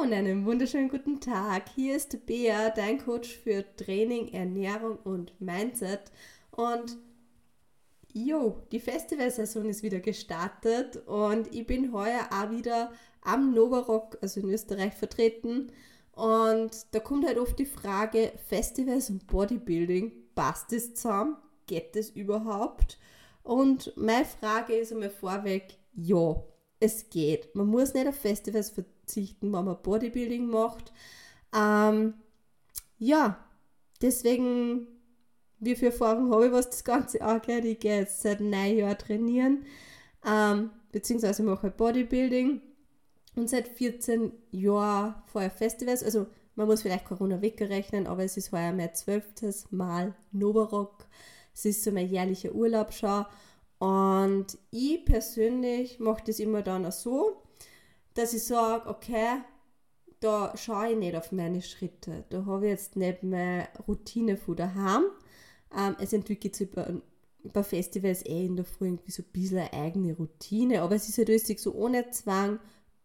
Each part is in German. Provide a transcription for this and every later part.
und einen wunderschönen guten Tag. Hier ist Bea, dein Coach für Training, Ernährung und Mindset. Und jo, die Festivalsaison ist wieder gestartet und ich bin heuer auch wieder am Novarock, also in Österreich, vertreten. Und da kommt halt oft die Frage, Festivals und Bodybuilding, passt das zusammen? Geht das überhaupt? Und meine Frage ist einmal vorweg, ja, es geht. Man muss nicht auf Festivals verzichten, wenn man Bodybuilding macht. Ähm, ja, deswegen, wie viel Erfahrung habe ich, was das Ganze angeht? Ich gehe jetzt seit neun Jahren trainieren, ähm, beziehungsweise mache Bodybuilding und seit 14 Jahren vorher Festivals. Also, man muss vielleicht Corona wegrechnen, aber es ist heuer mein zwölftes Mal Novarock. Es ist so mein jährlicher Urlaub schon. Und ich persönlich mache das immer dann auch so, dass ich sage, okay, da schaue ich nicht auf meine Schritte. Da habe ich jetzt nicht meine Routine von daheim. Ähm, es entwickelt sich bei, bei Festivals eh in der Früh irgendwie so ein bisschen eine eigene Routine, aber es ist halt richtig so ohne Zwang,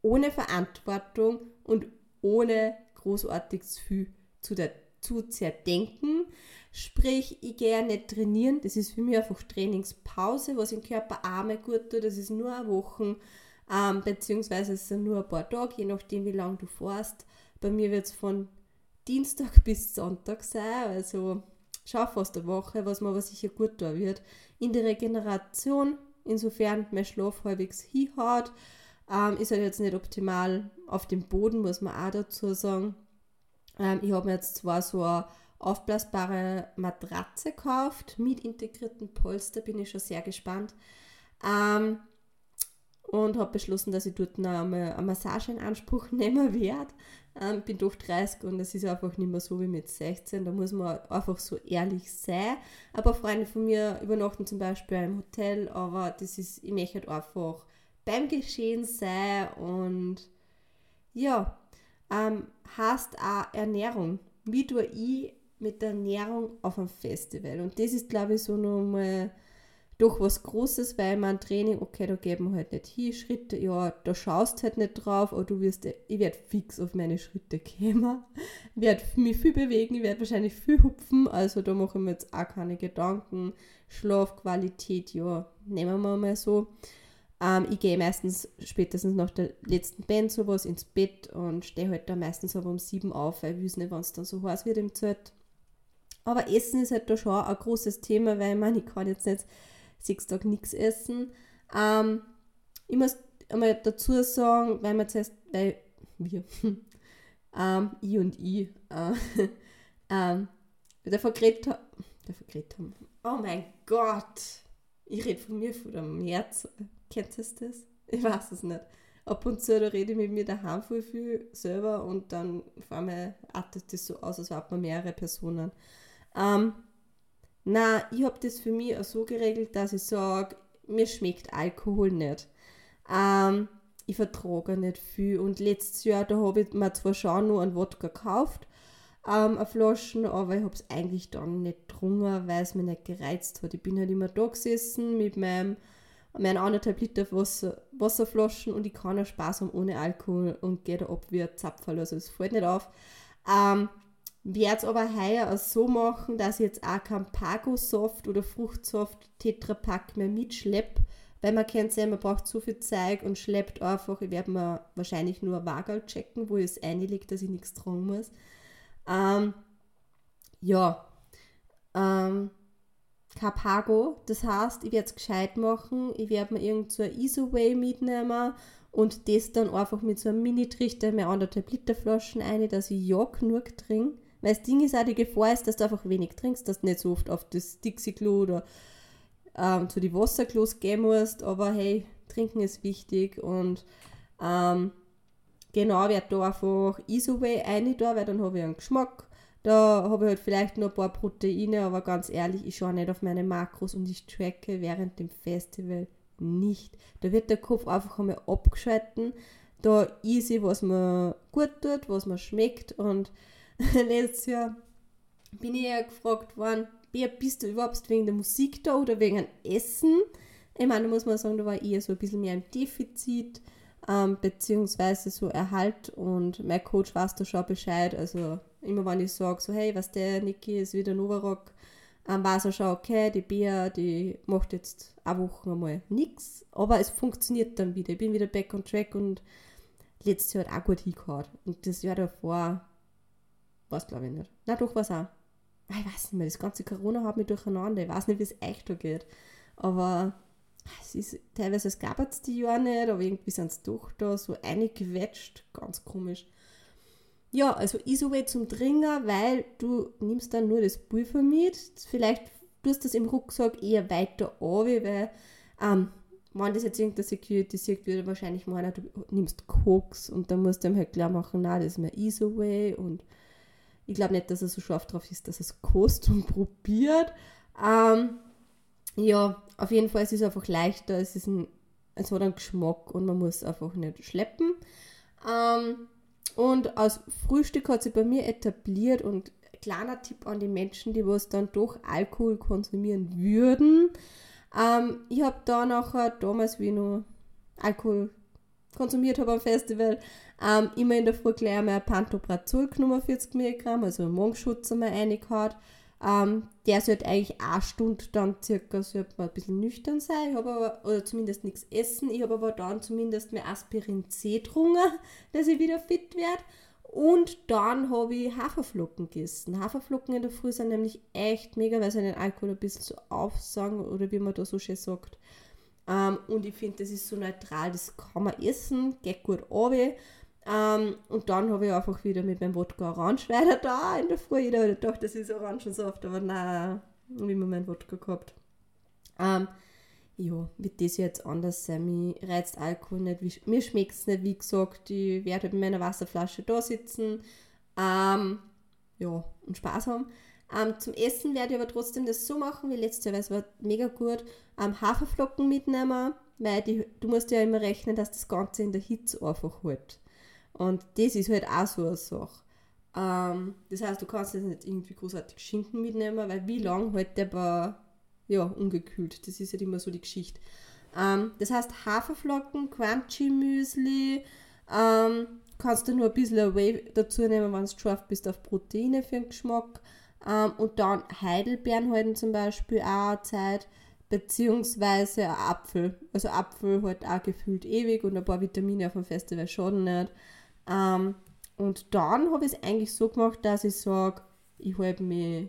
ohne Verantwortung und ohne großartig zu viel zu, der, zu zerdenken. Sprich, ich gehe nicht trainieren, das ist für mich einfach Trainingspause, was im Körper mal gut tut, das ist nur eine Woche, ähm, beziehungsweise es sind nur ein paar Tage, je nachdem wie lange du fährst. Bei mir wird es von Dienstag bis Sonntag sein, also schau fast eine Woche, was mir aber sicher gut tun wird. In der Regeneration, insofern mein Schlaf halbwegs hinhaut, ähm, ist halt jetzt nicht optimal auf dem Boden, muss man auch dazu sagen. Ähm, ich habe mir jetzt zwar so eine aufblasbare Matratze gekauft mit integrierten Polster, bin ich schon sehr gespannt. Ähm, und habe beschlossen, dass ich dort noch einmal eine Massage in Anspruch nehmen werde. Ähm, bin doch 30 und es ist einfach nicht mehr so wie mit 16. Da muss man einfach so ehrlich sein. Aber Freunde von mir übernachten zum Beispiel im Hotel, aber das ist, ich möchte halt einfach beim Geschehen sein und ja, ähm, heißt auch Ernährung. Wie tue ich mit der Ernährung auf einem Festival. Und das ist, glaube ich, so nochmal doch was Großes, weil man Training, okay, da geben wir halt nicht hin, Schritte, ja, da schaust halt nicht drauf, aber du wirst, ich werde fix auf meine Schritte kommen, werde mich viel bewegen, ich werde wahrscheinlich viel hupfen, also da mache ich mir jetzt auch keine Gedanken. Schlafqualität, ja, nehmen wir mal so. Ähm, ich gehe meistens spätestens nach der letzten Band sowas ins Bett und stehe halt da meistens aber um sieben auf, weil ich weiß nicht, wann es dann so heiß wird im Zelt. Aber Essen ist halt da schon ein großes Thema, weil man, ich kann jetzt nicht sechs Tage nichts essen. Ähm, ich muss einmal dazu sagen, weil wir zuerst, weil wir, ähm, ich und ich, äh, ähm, davon geredet haben, davon geredet haben, oh mein Gott, ich rede von mir, von dem März, kennt ihr das? Ich weiß es nicht. Ab und zu da rede ich mit mir daheim voll viel selber und dann vor allem artet das so aus, als wären wir mehrere Personen. Ähm, na, ich habe das für mich auch so geregelt, dass ich sage, mir schmeckt Alkohol nicht. Ähm, ich vertrage nicht viel. Und letztes Jahr, da habe ich mir zwar schon noch einen Wodka gekauft, ähm, eine Flaschen, aber ich habe es eigentlich dann nicht getrunken, weil es mich nicht gereizt hat. Ich bin halt immer da gesessen mit meinem, meinen anderthalb Liter Wasser, Wasserflaschen und ich kann auch Spaß haben ohne Alkohol und gehe da ab wie ein Zapferl, also es fällt nicht auf. Ähm, werde es aber heuer auch so machen, dass ich jetzt auch kein Pago-Soft oder Fruchtsoft Tetrapack mehr mitschleppe, weil man kennt ja, man braucht so viel Zeug und schleppt einfach, ich werde mir wahrscheinlich nur ein Wagal checken, wo es einlegt, dass ich nichts tragen muss. Ähm, ja, ähm, Pago, das heißt, ich werde es gescheit machen, ich werde mir irgend so ein Isoway mitnehmen und das dann einfach mit so einem Mini-Trichter mehr anderthalb Liter Flaschen ein, dass ich ja genug trinke weil das Ding ist auch, die Gefahr ist, dass du einfach wenig trinkst, dass du nicht so oft auf das Dixie-Klo oder ähm, zu den Wasserklos gehen musst. Aber hey, trinken ist wichtig und ähm, genau, werde da einfach Isoway rein da, weil dann habe ich einen Geschmack. Da habe ich halt vielleicht noch ein paar Proteine, aber ganz ehrlich, ich schaue nicht auf meine Makros und ich tracke während dem Festival nicht. Da wird der Kopf einfach einmal abgeschalten. Da easy, was mir gut tut, was mir schmeckt und letztes Jahr bin ich ja gefragt worden, bist du überhaupt wegen der Musik da oder wegen dem Essen? Ich meine, da muss man sagen, da war ich eher so ein bisschen mehr im Defizit. ähm, beziehungsweise so Erhalt und mein Coach weiß da schon Bescheid. Also immer wenn ich sage, so hey, was der Niki ist wieder Novarock, ähm, weiß er schon, okay, die Bea, die macht jetzt eine Woche einmal nichts, aber es funktioniert dann wieder. Ich bin wieder back on track und letztes Jahr hat auch gut hingehauen. Und das Jahr davor, was glaube ich nicht. Na doch, was auch. Ich weiß nicht mehr, das ganze Corona hat mich durcheinander. Ich weiß nicht, wie es echt da geht. Aber es ist teilweise, gab es die Jahre nicht, aber irgendwie sind es doch da so eingequetscht. Ganz komisch. Ja, also Isoway zum Dringer, weil du nimmst dann nur das Pulver mit. Vielleicht tust du das im Rucksack eher weiter an, weil ähm, wenn das jetzt irgendein Security sieht, würde wahrscheinlich meinen, du nimmst Koks und dann musst du ihm halt klar machen, na, das ist mein Isoway und ich glaube nicht, dass er so scharf drauf ist, dass er es kostet und probiert. Ähm, ja, auf jeden Fall ist es einfach leichter, es ist ein, es hat einen Geschmack und man muss einfach nicht schleppen. Ähm, und als Frühstück hat sich bei mir etabliert und kleiner Tipp an die Menschen, die was dann doch Alkohol konsumieren würden. Ähm, ich habe da nachher, damals wie ich noch Alkohol konsumiert habe am Festival, ähm, immer in der Früh gleich einmal ein Pantoprazol genommen, 40 Milligramm, also einen Magenschutz einmal reingehauen. Ähm, der sollte eigentlich eine Stunde dann circa sollte man ein bisschen nüchtern sein, ich aber, oder zumindest nichts essen. Ich habe aber dann zumindest mehr Aspirin C getrunken, dass ich wieder fit werde. Und dann habe ich Haferflocken gegessen. Haferflocken in der Früh sind nämlich echt mega, weil sie den Alkohol ein bisschen so aufsagen oder wie man da so schön sagt. Ähm, und ich finde, das ist so neutral, das kann man essen, geht gut runter. Ähm, und dann habe ich einfach wieder mit meinem Wodka Orange weiter da in der Früh. Jeder hat gedacht, das ist Orangensaft, aber nein, wie man meinen Wodka gehabt. Ähm, ja, wird das jetzt anders sein. Mir reizt Alkohol nicht. Mir schmeckt es nicht, wie gesagt. Ich werde halt mit meiner Wasserflasche da sitzen. Ähm, ja, und Spaß haben. Ähm, zum Essen werde ich aber trotzdem das so machen wie letztes Jahr, weil es war mega gut. Ähm, Haferflocken mitnehmen, weil die, du musst ja immer rechnen, dass das Ganze in der Hitze einfach hält. Und das ist halt auch so eine Sache. Ähm, das heißt, du kannst jetzt nicht irgendwie großartig Schinken mitnehmen, weil wie lange hält der bei, ja, ungekühlt? Das ist halt immer so die Geschichte. Ähm, das heißt, Haferflocken, Crunchy-Müsli, ähm, kannst du nur ein bisschen Whey dazu nehmen, wenn du scharf bist auf Proteine für den Geschmack. Ähm, und dann Heidelbeeren halten zum Beispiel auch Zeit, beziehungsweise Apfel. Also Apfel halt auch gefühlt ewig und ein paar Vitamine auf dem Festival schaden nicht. Ähm, und dann habe ich es eigentlich so gemacht, dass ich sage, ich halte mich,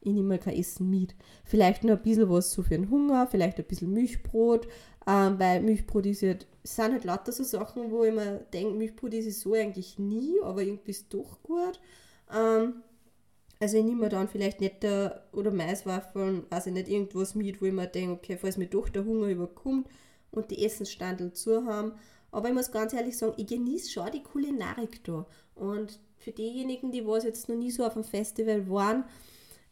ich nehme kein Essen mit. Vielleicht nur ein bisschen was so für den Hunger, vielleicht ein bisschen Milchbrot, ähm, weil Milchbrot ist es sind halt lauter so Sachen, wo ich mir denke, Milchbrot ist es so eigentlich nie, aber irgendwie ist es doch gut. Ähm, also ich nehme dann vielleicht nicht der, oder Maiswaffeln, weiß ich nicht, irgendwas mit, wo ich mir denke, okay, falls mir doch der Hunger überkommt und die Essensstandel zu haben, aber ich muss ganz ehrlich sagen, ich genieße schon die Kulinarik da. Und für diejenigen, die was jetzt noch nie so auf dem Festival waren,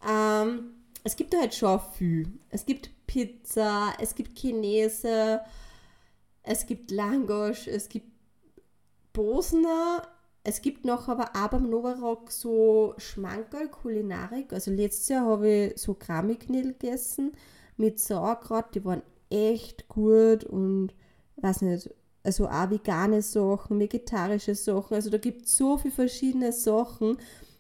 ähm, es gibt da halt schon viel. Es gibt Pizza, es gibt Chinese, es gibt Langosch, es gibt Bosner, es gibt noch aber auch beim Novarock so Schmankerl Kulinarik. Also letztes Jahr habe ich so Kramiknädel gegessen mit Sauerkraut, die waren echt gut und weiß nicht, also auch vegane Sachen, vegetarische Sachen. Also da gibt es so viele verschiedene Sachen.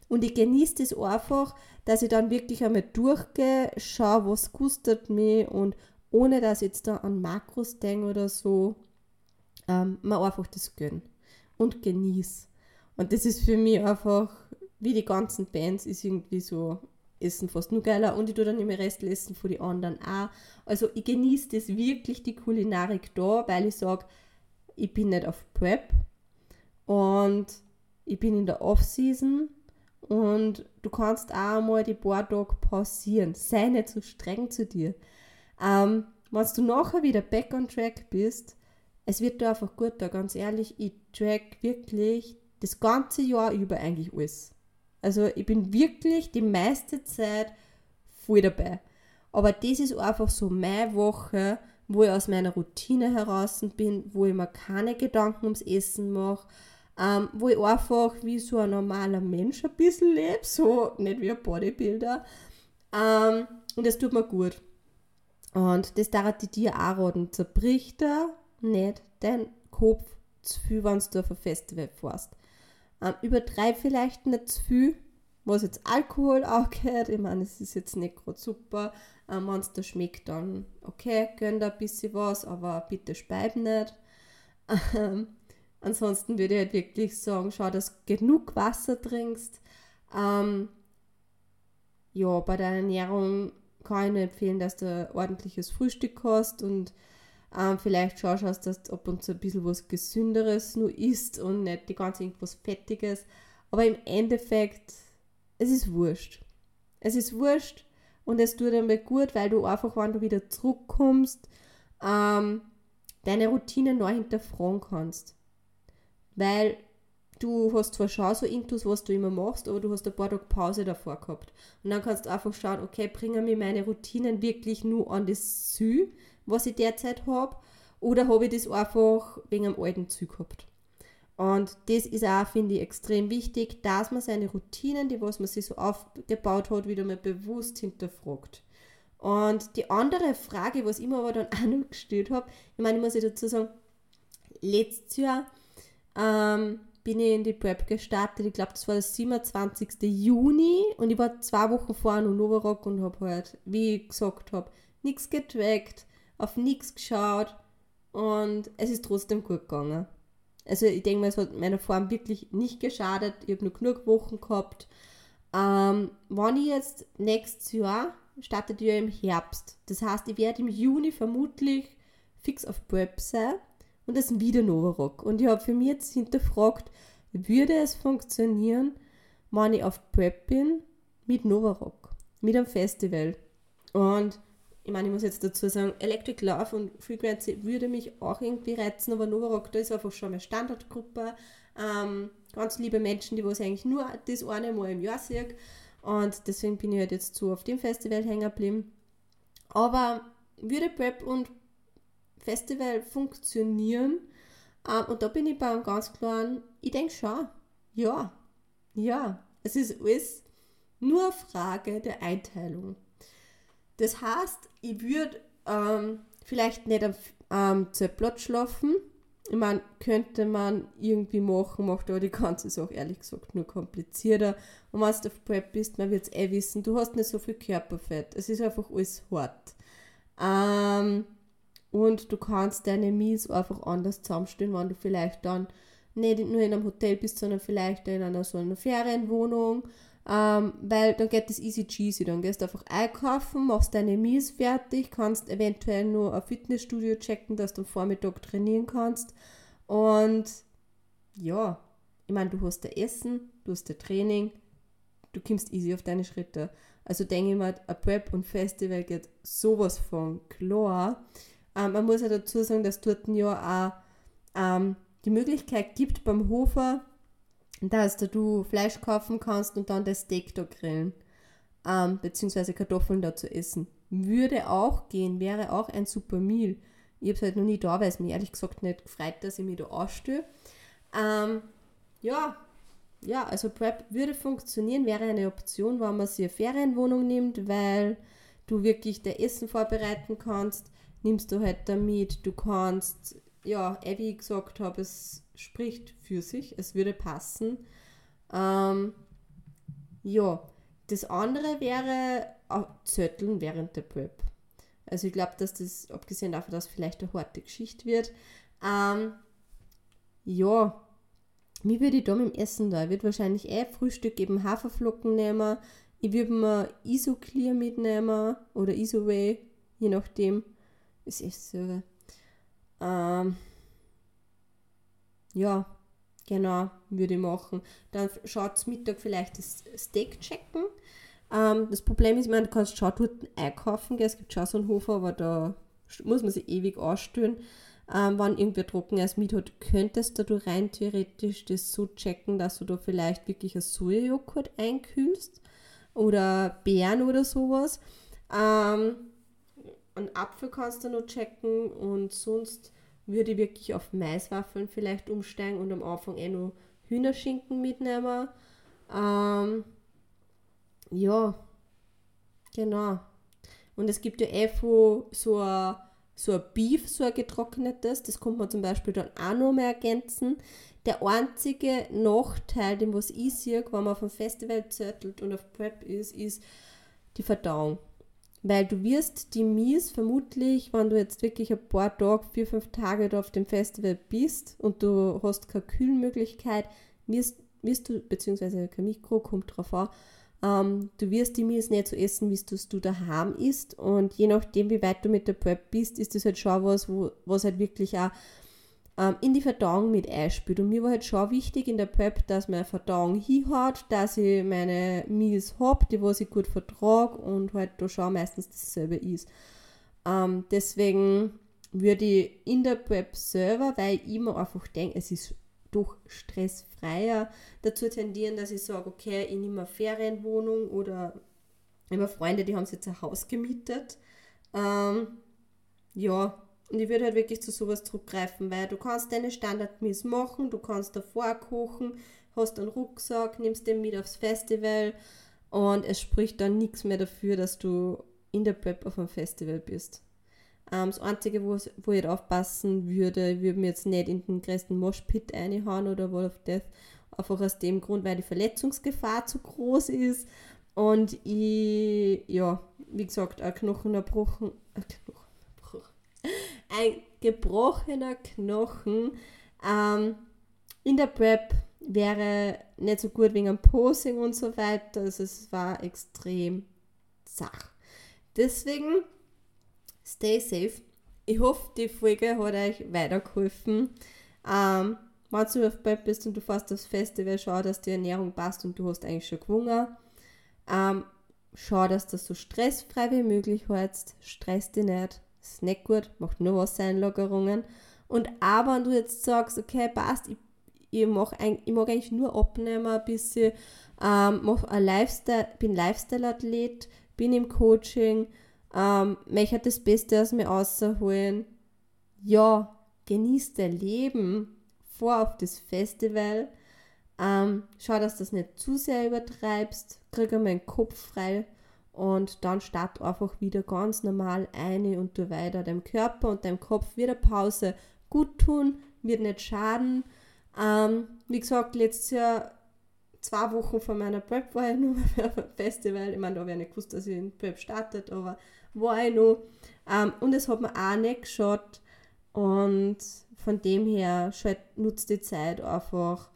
Und ich genieße das einfach, dass ich dann wirklich einmal durchgehe, schaue, was kostet mich und ohne dass ich jetzt da an Makros denke oder so, ähm, mir einfach das gönne und genieße. Und das ist für mich einfach, wie die ganzen Bands, ist irgendwie so Essen fast nur geiler und ich tue dann immer Rest essen von den anderen auch. Also ich genieße das wirklich, die Kulinarik da, weil ich sage, ich bin nicht auf Prep und ich bin in der Off-Season und du kannst auch mal die paar Tage pausieren. Sei nicht so streng zu dir. Ähm, wenn du nachher wieder back on track bist, es wird da einfach gut da, ganz ehrlich, ich track wirklich das ganze Jahr über eigentlich alles. Also ich bin wirklich die meiste Zeit voll dabei. Aber das ist einfach so meine Woche, wo ich aus meiner Routine heraus bin, wo ich mir keine Gedanken ums Essen mache, ähm, wo ich einfach wie so ein normaler Mensch ein bisschen lebe, so nicht wie ein Bodybuilder. Ähm, und das tut mir gut. Und das darf ich dir auch raten. Zerbricht da nicht dein Kopf zu viel, wenn du auf ein Festival fährst. Ähm, übertreib vielleicht nicht zu viel, was jetzt Alkohol auch gehört. Ich meine, es ist jetzt nicht gerade super. Ähm, wenn es da schmeckt, dann okay, gönn da ein bisschen was, aber bitte speib nicht. Ähm, ansonsten würde ich halt wirklich sagen, schau, dass du genug Wasser trinkst. Ähm, ja, bei der Ernährung kann ich nur empfehlen, dass du ordentliches Frühstück hast und ähm, vielleicht schaust, du, dass du ab und zu ein bisschen was Gesünderes nur isst und nicht die ganze irgendwas Fettiges. Aber im Endeffekt, es ist wurscht. Es ist wurscht und es tut einmal gut, weil du einfach, wenn du wieder zurückkommst, ähm, deine Routine neu hinterfragen kannst. Weil du hast zwar schon so Intus, was du immer machst, aber du hast ein paar Tage Pause davor gehabt. Und dann kannst du einfach schauen, okay, bringen mir meine Routinen wirklich nur an das Ziel, was ich derzeit habe, oder habe ich das einfach wegen einem alten Ziel gehabt. Und das ist auch, finde ich, extrem wichtig, dass man seine Routinen, die was man sich so aufgebaut hat, wieder mal bewusst hinterfragt. Und die andere Frage, was ich mir aber dann auch noch gestellt habe, ich meine, ich muss dazu sagen, letztes Jahr ähm, bin ich in die Prep gestartet. Ich glaube, das war der 27. Juni und ich war zwei Wochen vorher noch Novarock und habe halt, wie ich gesagt habe, nichts getrackt, auf nichts geschaut und es ist trotzdem gut gegangen. Also ich denke mal, es hat meiner Form wirklich nicht geschadet. Ich habe nur genug Wochen gehabt. Ähm, wenn ich jetzt nächstes Jahr startet ja im Herbst. Das heißt, ich werde im Juni vermutlich fix auf Prep sein und das ist wieder Novarock. Und ich habe für mich jetzt hinterfragt, würde es funktionieren, wenn ich auf Prep bin mit Novarock, mit einem Festival. Und ich meine, ich muss jetzt dazu sagen, Electric Love und Frequency würde mich auch irgendwie reizen, aber Novarock, da ist einfach schon eine Standardgruppe. Ähm, ganz liebe Menschen, die was eigentlich nur das eine Mal im Jahr sehen. Und deswegen bin ich halt jetzt so auf dem Festival hängen geblieben. Aber würde Prep und Festival funktionieren. Ähm, und da bin ich bei einem ganz klaren, ich denke schon, ja, ja, es ist alles nur eine Frage der Einteilung. Das heißt, ich würde ähm, vielleicht nicht am ähm, Zeltplatz schlafen. Ich meine, könnte man irgendwie machen, macht aber die ganze Sache ehrlich gesagt nur komplizierter. Und wenn du auf Prep bist, man wird es eh wissen, du hast nicht so viel Körperfett. Es ist einfach alles hart. Ähm, und du kannst deine Meals einfach anders zusammenstellen, wenn du vielleicht dann nicht nur in einem Hotel bist, sondern vielleicht in einer so einer Ferienwohnung. Ähm, weil dann geht das easy cheesy. Dann gehst du einfach einkaufen, machst deine Meals fertig, kannst eventuell nur ein Fitnessstudio checken, dass du am Vormittag trainieren kannst. Und ja, ich meine, du hast da Essen, du hast da Training, du kommst easy auf deine Schritte. Also denke ich mal, ein Prep und Festival geht sowas von klar. Ähm, man muss ja dazu sagen, dass dort ja auch ähm, die Möglichkeit gibt beim Hofer, dass du Fleisch kaufen kannst und dann das Steak da grillen, ähm, beziehungsweise Kartoffeln da zu essen. Würde auch gehen, wäre auch ein super Meal. Ich habe es halt noch nie da, weil es mir ehrlich gesagt nicht gefreut, dass ich mich da ausstelle. Ähm, ja, ja, also Prep würde funktionieren, wäre eine Option, wenn man sich eine Ferienwohnung nimmt, weil du wirklich der Essen vorbereiten kannst nimmst du halt damit. Du kannst, ja, wie ich gesagt habe, es spricht für sich, es würde passen. Ähm, ja, das andere wäre Zötteln während der Prep. Also ich glaube, dass das, abgesehen davon, dass vielleicht eine harte Geschichte wird, ähm, ja, wie würde ich da mit dem Essen da? Ich würde wahrscheinlich eh Frühstück eben Haferflocken nehmen. Ich würde mir Isoclear mitnehmen oder Isoway, je nachdem. Ist echt so. Ähm, ja, genau, würde ich machen. Dann schaut Mittag vielleicht das Steak checken. Ähm, das Problem ist, du kannst schon dort einkaufen, gell? es gibt schon so einen Hof, aber da muss man sich ewig ausstellen. Ähm, wenn irgendwer trockenes mit hat, könntest du rein theoretisch das so checken, dass du da vielleicht wirklich ein Sojajoghurt einkühlst oder Beeren oder sowas. Ähm, einen Apfel kannst du noch checken und sonst würde ich wirklich auf Maiswaffeln vielleicht umsteigen und am Anfang eh noch Hühnerschinken mitnehmen. Ähm, ja, genau. Und es gibt ja eh so ein so Beef, so ein getrocknetes. Das kommt man zum Beispiel dann auch noch mehr ergänzen. Der einzige Nachteil, den was ich sehe, wenn man auf dem Festival zettelt und auf Prep ist, ist die Verdauung. Weil du wirst die Mies vermutlich, wenn du jetzt wirklich ein paar Tage, vier, fünf Tage da auf dem Festival bist und du hast keine Kühlmöglichkeit, wirst, wirst du, beziehungsweise kein Mikro, kommt drauf an, ähm, du wirst die Mies nicht so essen, wie du daheim isst. Und je nachdem, wie weit du mit der Prep bist, ist das halt schon was, wo, was halt wirklich auch ähm, in die Verdauung mit einspielt. Und mir war halt schon wichtig in der Prep, dass meine Verdauung hinhaut, dass ich meine Mies habe, die was ich gut vertrage und halt da schon meistens dasselbe ist. Ähm, deswegen würde ich in der Prep selber, weil ich immer einfach denke, es ist doch stressfreier dazu tendieren, dass ich sage, okay, ich nehme eine Ferienwohnung oder immer Freunde, die haben sich jetzt ein Haus gemietet. Ähm, ja, und ich würde halt wirklich zu sowas zurückgreifen, weil du kannst deine Standardmiss machen, du kannst davor kochen, hast einen Rucksack, nimmst den mit aufs Festival und es spricht dann nichts mehr dafür, dass du in der Prep auf einem Festival bist. Ähm, das Einzige, wo, wo ich aufpassen würde, ich würde mir jetzt nicht in den größten Moshpit reinhauen oder Wall of Death, einfach aus dem Grund, weil die Verletzungsgefahr zu groß ist und ich, ja, wie gesagt, ein Knochenerbruch, ein Knochenbruch, ein gebrochener Knochen ähm, in der Prep wäre nicht so gut wegen dem Posing und so weiter. Also es war extrem zach. Deswegen stay safe. Ich hoffe, die Folge hat euch weitergeholfen. Ähm, wenn du auf Prep bist und du fährst aufs Festival, schau, dass die Ernährung passt und du hast eigentlich schon gewonnen. Ähm, schau, dass du das so stressfrei wie möglich hältst. Stress dich nicht. Das ist nicht gut. Macht nur Wassereinlagerungen. Und aber wenn du jetzt sagst, okay, passt, ich, ich, mach ein, ich mag eigentlich nur abnehmen ein bisschen, ähm, mach ein Lifestyle, bin Lifestyle-Athlet, bin im Coaching, ähm, möchte das Beste aus mir rausholen. Ja, genieß dein Leben, vor auf das Festival. Ähm, schau, dass du das nicht zu sehr übertreibst, krieg den Kopf frei und dann start einfach wieder ganz normal ein und du weiter. Deinem Körper und deinem Kopf wird eine Pause gut tun, wird nicht schaden. Ähm, wie gesagt, letztes Jahr, zwei Wochen vor meiner Prep war ich nur auf einem Festival. Ich meine, da habe ich nicht gewusst, dass ich in Prep startet, aber war ich noch. Ähm, und es hat mir auch nicht geschaut. Und von dem her nutzt die Zeit einfach,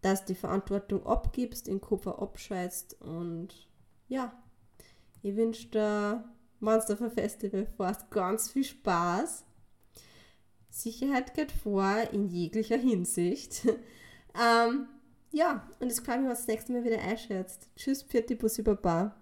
dass die Verantwortung abgibst, den Kopf abschweißt und ja, ich wünsche dir, wenn Festival fährst, ganz viel Spaß. Sicherheit geht vor in jeglicher Hinsicht. ähm, ja, und es freut mich, wenn du das nächste Mal wieder einschätzt. Tschüss, Pfiat, Bussi Baba.